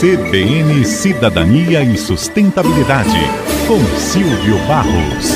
CBN Cidadania e Sustentabilidade, com Silvio Barros.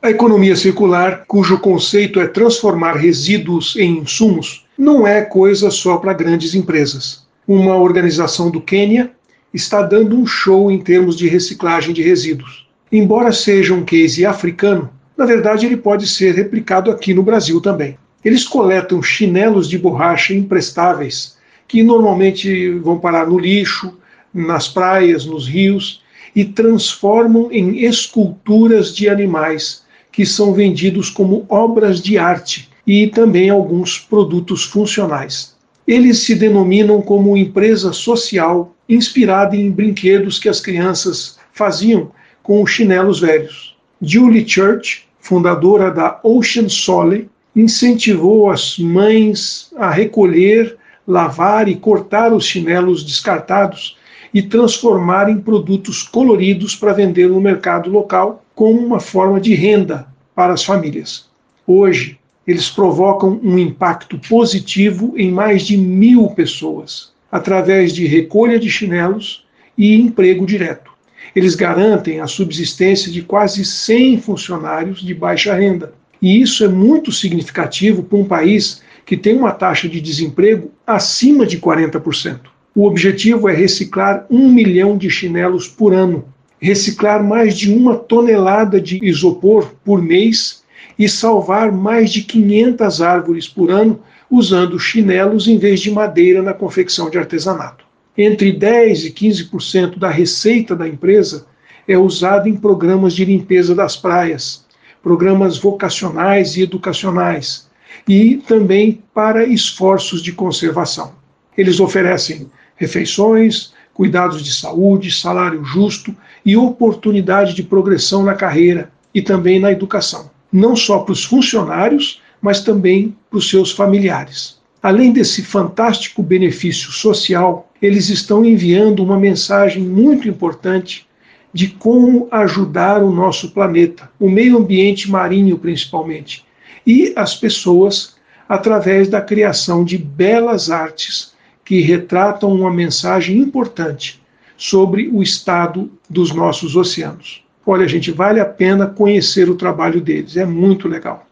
A economia circular, cujo conceito é transformar resíduos em insumos, não é coisa só para grandes empresas. Uma organização do Quênia está dando um show em termos de reciclagem de resíduos. Embora seja um case africano, na verdade ele pode ser replicado aqui no Brasil também. Eles coletam chinelos de borracha imprestáveis que normalmente vão parar no lixo, nas praias, nos rios, e transformam em esculturas de animais que são vendidos como obras de arte e também alguns produtos funcionais. Eles se denominam como empresa social inspirada em brinquedos que as crianças faziam com os chinelos velhos. Julie Church, fundadora da Ocean Sole, incentivou as mães a recolher lavar e cortar os chinelos descartados e transformar em produtos coloridos para vender no mercado local como uma forma de renda para as famílias. Hoje, eles provocam um impacto positivo em mais de mil pessoas, através de recolha de chinelos e emprego direto. Eles garantem a subsistência de quase 100 funcionários de baixa renda. E isso é muito significativo para um país que tem uma taxa de desemprego acima de 40%. O objetivo é reciclar um milhão de chinelos por ano, reciclar mais de uma tonelada de isopor por mês e salvar mais de 500 árvores por ano usando chinelos em vez de madeira na confecção de artesanato. Entre 10 e 15% da receita da empresa é usada em programas de limpeza das praias, programas vocacionais e educacionais, e também para esforços de conservação. Eles oferecem refeições, cuidados de saúde, salário justo e oportunidade de progressão na carreira e também na educação, não só para os funcionários, mas também para os seus familiares. Além desse fantástico benefício social, eles estão enviando uma mensagem muito importante de como ajudar o nosso planeta, o meio ambiente marinho principalmente, e as pessoas através da criação de belas artes que retratam uma mensagem importante sobre o estado dos nossos oceanos. Olha, gente, vale a pena conhecer o trabalho deles, é muito legal.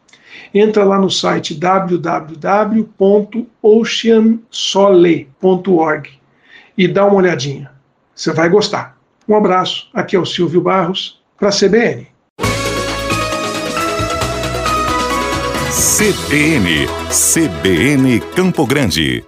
Entra lá no site www.oceansole.org e dá uma olhadinha. Você vai gostar. Um abraço, aqui é o Silvio Barros, para a CBN. CBN, CBN Campo Grande.